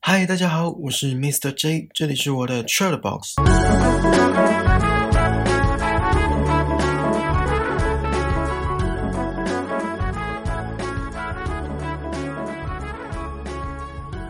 嗨，大家好，我是 Mr. J，这里是我的 c h a t Box。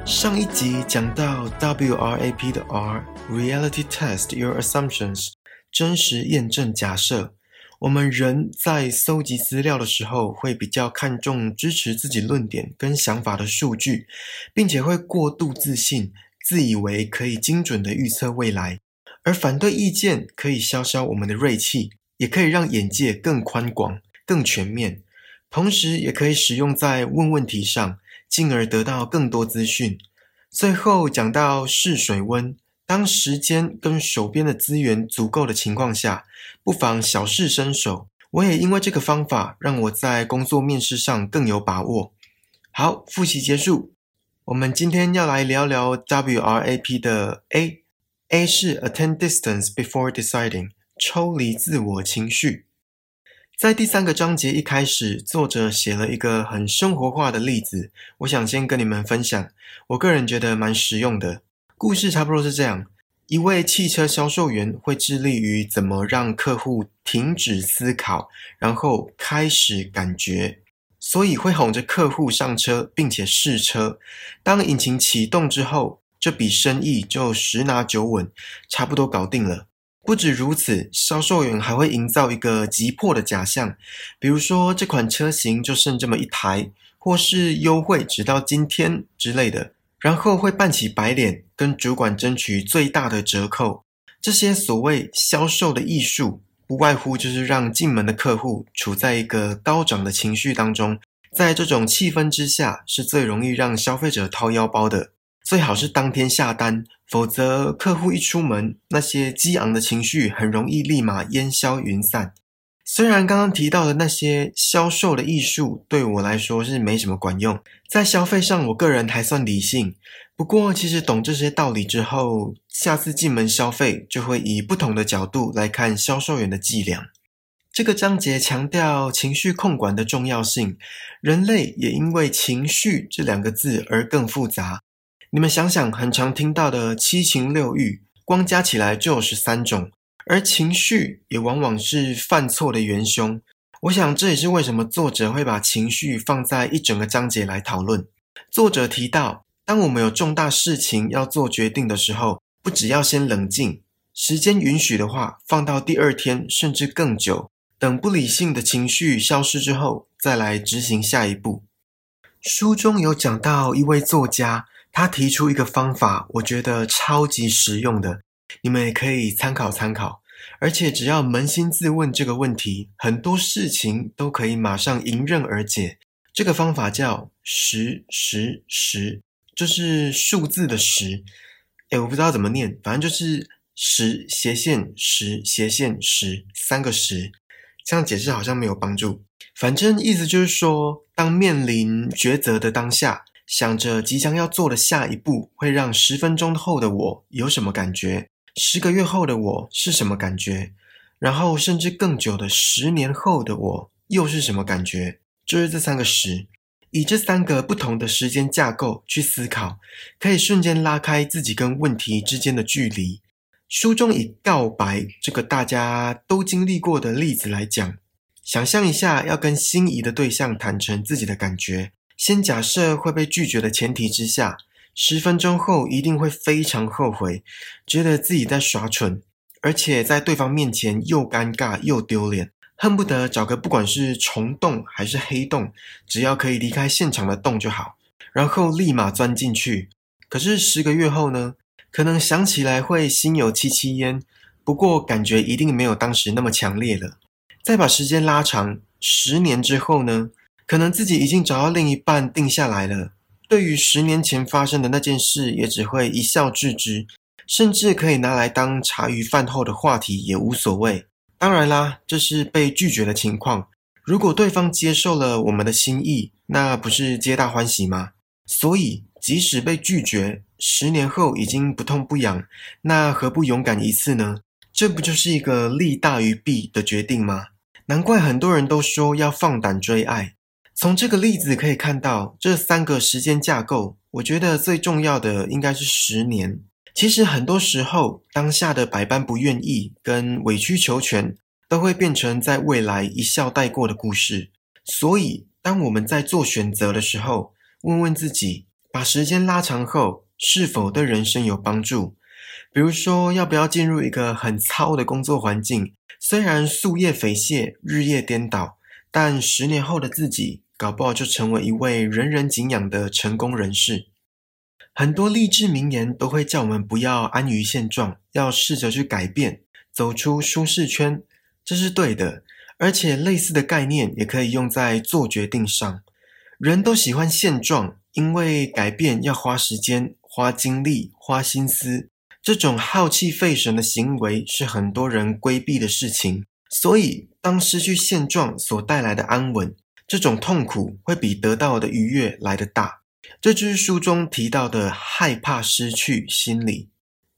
上一集讲到 WRAP 的 R，Reality Test Your Assumptions，真实验证假设。我们人在搜集资料的时候，会比较看重支持自己论点跟想法的数据，并且会过度自信，自以为可以精准的预测未来。而反对意见可以消消我们的锐气，也可以让眼界更宽广、更全面，同时也可以使用在问问题上，进而得到更多资讯。最后讲到试水温。当时间跟手边的资源足够的情况下，不妨小试身手。我也因为这个方法，让我在工作面试上更有把握。好，复习结束。我们今天要来聊聊 WRAP 的 A。A 是 Attend Distance Before Deciding，抽离自我情绪。在第三个章节一开始，作者写了一个很生活化的例子，我想先跟你们分享。我个人觉得蛮实用的。故事差不多是这样：一位汽车销售员会致力于怎么让客户停止思考，然后开始感觉，所以会哄着客户上车，并且试车。当引擎启动之后，这笔生意就十拿九稳，差不多搞定了。不止如此，销售员还会营造一个急迫的假象，比如说这款车型就剩这么一台，或是优惠直到今天之类的。然后会扮起白脸，跟主管争取最大的折扣。这些所谓销售的艺术，不外乎就是让进门的客户处在一个高涨的情绪当中。在这种气氛之下，是最容易让消费者掏腰包的。最好是当天下单，否则客户一出门，那些激昂的情绪很容易立马烟消云散。虽然刚刚提到的那些销售的艺术对我来说是没什么管用，在消费上我个人还算理性。不过，其实懂这些道理之后，下次进门消费就会以不同的角度来看销售员的伎俩。这个章节强调情绪控管的重要性，人类也因为情绪这两个字而更复杂。你们想想，很常听到的七情六欲，光加起来就有十三种。而情绪也往往是犯错的元凶。我想这也是为什么作者会把情绪放在一整个章节来讨论。作者提到，当我们有重大事情要做决定的时候，不只要先冷静，时间允许的话，放到第二天甚至更久，等不理性的情绪消失之后，再来执行下一步。书中有讲到一位作家，他提出一个方法，我觉得超级实用的。你们也可以参考参考，而且只要扪心自问这个问题，很多事情都可以马上迎刃而解。这个方法叫十十十，就是数字的十。哎，我不知道怎么念，反正就是十斜线十斜线十三个十。这样解释好像没有帮助。反正意思就是说，当面临抉择的当下，想着即将要做的下一步，会让十分钟后的我有什么感觉？十个月后的我是什么感觉？然后甚至更久的十年后的我又是什么感觉？就是这三个十，以这三个不同的时间架构去思考，可以瞬间拉开自己跟问题之间的距离。书中以告白这个大家都经历过的例子来讲，想象一下要跟心仪的对象坦诚自己的感觉，先假设会被拒绝的前提之下。十分钟后一定会非常后悔，觉得自己在耍蠢，而且在对方面前又尴尬又丢脸，恨不得找个不管是虫洞还是黑洞，只要可以离开现场的洞就好，然后立马钻进去。可是十个月后呢？可能想起来会心有戚戚焉，不过感觉一定没有当时那么强烈了。再把时间拉长，十年之后呢？可能自己已经找到另一半定下来了。对于十年前发生的那件事，也只会一笑置之，甚至可以拿来当茶余饭后的话题也无所谓。当然啦，这是被拒绝的情况。如果对方接受了我们的心意，那不是皆大欢喜吗？所以，即使被拒绝，十年后已经不痛不痒，那何不勇敢一次呢？这不就是一个利大于弊的决定吗？难怪很多人都说要放胆追爱。从这个例子可以看到，这三个时间架构我觉得最重要的应该是十年。其实很多时候，当下的百般不愿意跟委曲求全，都会变成在未来一笑带过的故事。所以，当我们在做选择的时候，问问自己，把时间拉长后，是否对人生有帮助？比如说，要不要进入一个很糙的工作环境？虽然夙夜匪懈，日夜颠倒，但十年后的自己，搞不好就成为一位人人敬仰的成功人士。很多励志名言都会叫我们不要安于现状，要试着去改变，走出舒适圈，这是对的。而且类似的概念也可以用在做决定上。人都喜欢现状，因为改变要花时间、花精力、花心思。这种耗气费神的行为是很多人规避的事情。所以，当失去现状所带来的安稳，这种痛苦会比得到的愉悦来得大。这就是书中提到的害怕失去心理。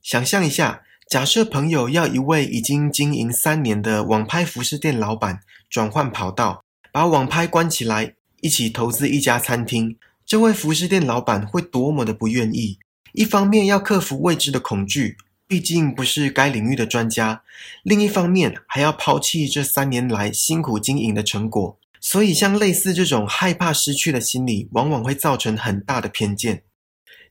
想象一下。假设朋友要一位已经经营三年的网拍服饰店老板转换跑道，把网拍关起来，一起投资一家餐厅，这位服饰店老板会多么的不愿意？一方面要克服未知的恐惧，毕竟不是该领域的专家；另一方面还要抛弃这三年来辛苦经营的成果。所以，像类似这种害怕失去的心理，往往会造成很大的偏见。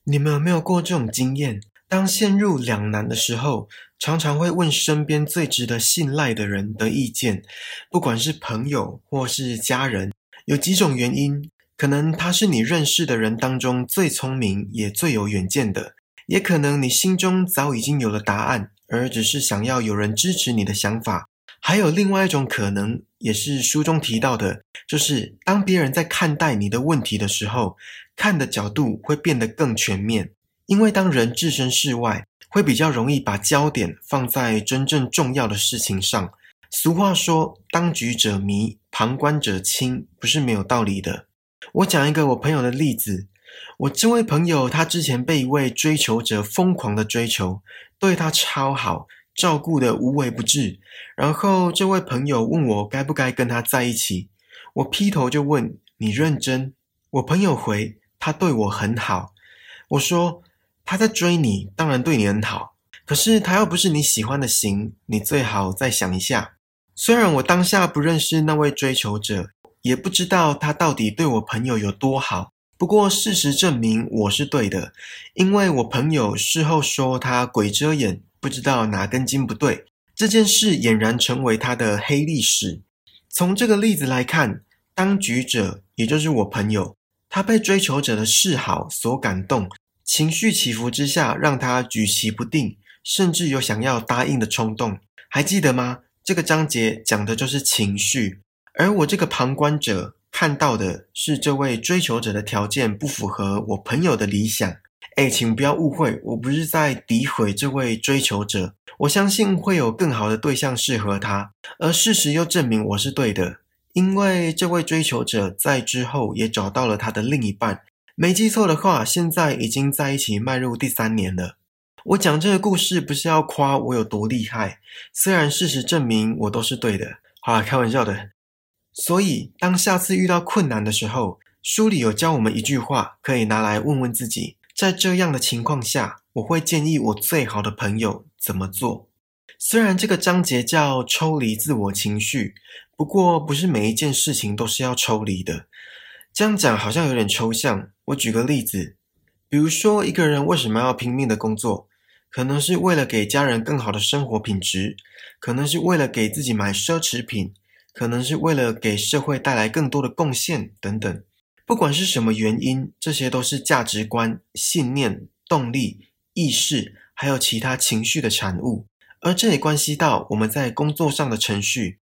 你们有没有过这种经验？当陷入两难的时候，常常会问身边最值得信赖的人的意见，不管是朋友或是家人。有几种原因，可能他是你认识的人当中最聪明也最有远见的，也可能你心中早已经有了答案，而只是想要有人支持你的想法。还有另外一种可能，也是书中提到的，就是当别人在看待你的问题的时候，看的角度会变得更全面。因为当人置身事外，会比较容易把焦点放在真正重要的事情上。俗话说：“当局者迷，旁观者清”，不是没有道理的。我讲一个我朋友的例子。我这位朋友，他之前被一位追求者疯狂的追求，对他超好，照顾的无微不至。然后这位朋友问我该不该跟他在一起，我劈头就问：“你认真？”我朋友回：“他对我很好。”我说。他在追你，当然对你很好。可是他又不是你喜欢的型，你最好再想一下。虽然我当下不认识那位追求者，也不知道他到底对我朋友有多好。不过事实证明我是对的，因为我朋友事后说他鬼遮眼，不知道哪根筋不对。这件事俨然成为他的黑历史。从这个例子来看，当局者也就是我朋友，他被追求者的示好所感动。情绪起伏之下，让他举棋不定，甚至有想要答应的冲动。还记得吗？这个章节讲的就是情绪，而我这个旁观者看到的是这位追求者的条件不符合我朋友的理想。哎，请不要误会，我不是在诋毁这位追求者。我相信会有更好的对象适合他，而事实又证明我是对的，因为这位追求者在之后也找到了他的另一半。没记错的话，现在已经在一起迈入第三年了。我讲这个故事不是要夸我有多厉害，虽然事实证明我都是对的。好了，开玩笑的。所以，当下次遇到困难的时候，书里有教我们一句话，可以拿来问问自己：在这样的情况下，我会建议我最好的朋友怎么做？虽然这个章节叫抽离自我情绪，不过不是每一件事情都是要抽离的。这样讲好像有点抽象。我举个例子，比如说一个人为什么要拼命的工作？可能是为了给家人更好的生活品质，可能是为了给自己买奢侈品，可能是为了给社会带来更多的贡献等等。不管是什么原因，这些都是价值观、信念、动力、意识，还有其他情绪的产物。而这也关系到我们在工作上的程序、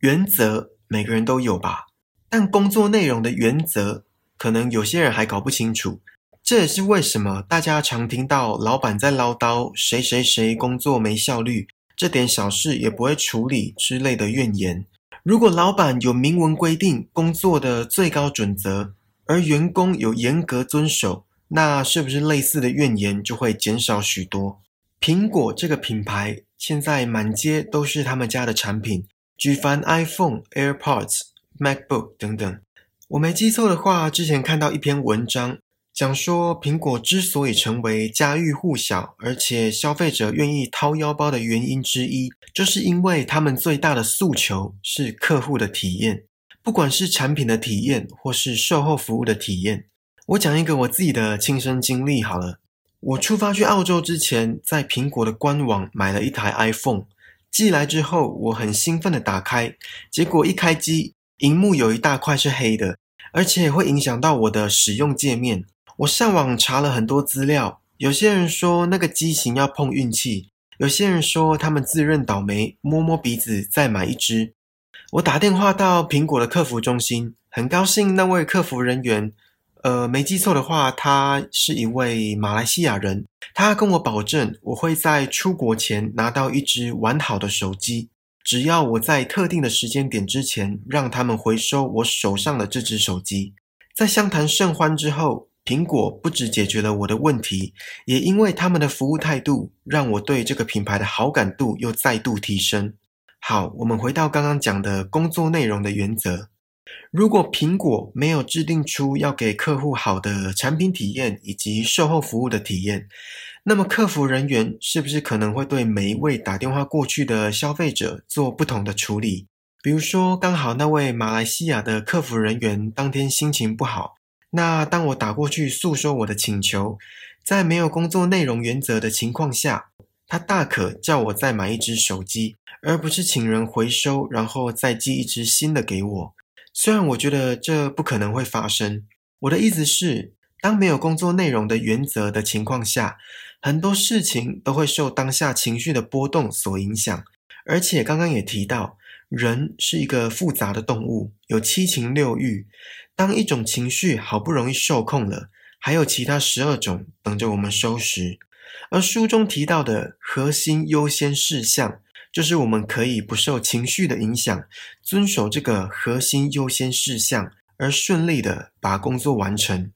原则，每个人都有吧。但工作内容的原则，可能有些人还搞不清楚。这也是为什么大家常听到老板在唠叨谁谁谁工作没效率，这点小事也不会处理之类的怨言。如果老板有明文规定工作的最高准则，而员工有严格遵守，那是不是类似的怨言就会减少许多？苹果这个品牌现在满街都是他们家的产品，举凡 iPhone、AirPods。MacBook 等等，我没记错的话，之前看到一篇文章，讲说苹果之所以成为家喻户晓，而且消费者愿意掏腰包的原因之一，就是因为他们最大的诉求是客户的体验，不管是产品的体验或是售后服务的体验。我讲一个我自己的亲身经历好了。我出发去澳洲之前，在苹果的官网买了一台 iPhone，寄来之后，我很兴奋的打开，结果一开机，荧幕有一大块是黑的，而且会影响到我的使用界面。我上网查了很多资料，有些人说那个机型要碰运气，有些人说他们自认倒霉，摸摸鼻子再买一只。我打电话到苹果的客服中心，很高兴那位客服人员，呃，没记错的话，他是一位马来西亚人。他跟我保证，我会在出国前拿到一只完好的手机，只要我在特定的时间点之前让他们回收我手上的这只手机。在相谈甚欢之后。苹果不只解决了我的问题，也因为他们的服务态度，让我对这个品牌的好感度又再度提升。好，我们回到刚刚讲的工作内容的原则。如果苹果没有制定出要给客户好的产品体验以及售后服务的体验，那么客服人员是不是可能会对每一位打电话过去的消费者做不同的处理？比如说，刚好那位马来西亚的客服人员当天心情不好。那当我打过去诉说我的请求，在没有工作内容原则的情况下，他大可叫我再买一只手机，而不是请人回收，然后再寄一只新的给我。虽然我觉得这不可能会发生，我的意思是，当没有工作内容的原则的情况下，很多事情都会受当下情绪的波动所影响。而且刚刚也提到，人是一个复杂的动物，有七情六欲。当一种情绪好不容易受控了，还有其他十二种等着我们收拾。而书中提到的核心优先事项，就是我们可以不受情绪的影响，遵守这个核心优先事项，而顺利的把工作完成。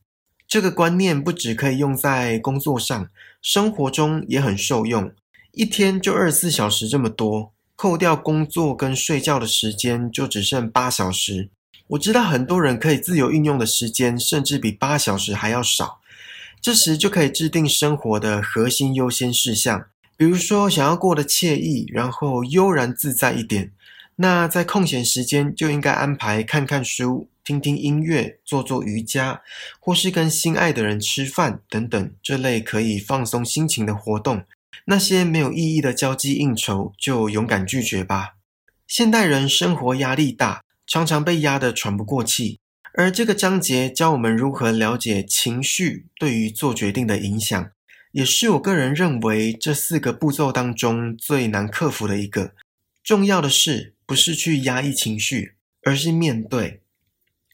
这个观念不只可以用在工作上，生活中也很受用。一天就二十四小时这么多，扣掉工作跟睡觉的时间，就只剩八小时。我知道很多人可以自由运用的时间，甚至比八小时还要少。这时就可以制定生活的核心优先事项，比如说想要过得惬意，然后悠然自在一点。那在空闲时间就应该安排看看书、听听音乐、做做瑜伽，或是跟心爱的人吃饭等等这类可以放松心情的活动。那些没有意义的交际应酬，就勇敢拒绝吧。现代人生活压力大。常常被压得喘不过气，而这个章节教我们如何了解情绪对于做决定的影响，也是我个人认为这四个步骤当中最难克服的一个。重要的是，不是去压抑情绪，而是面对。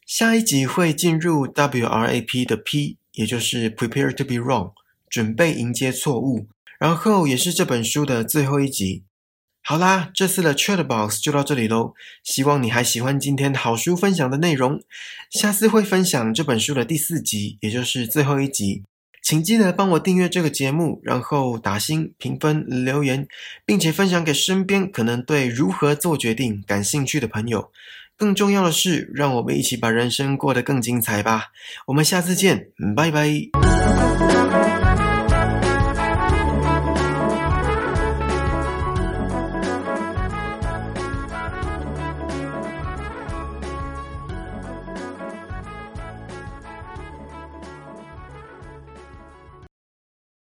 下一集会进入 WRAP 的 P，也就是 Prepare to be wrong，准备迎接错误，然后也是这本书的最后一集。好啦，这次的 Chat Box 就到这里喽。希望你还喜欢今天好书分享的内容，下次会分享这本书的第四集，也就是最后一集。请记得帮我订阅这个节目，然后打星、评分、留言，并且分享给身边可能对如何做决定感兴趣的朋友。更重要的是，让我们一起把人生过得更精彩吧。我们下次见，拜拜。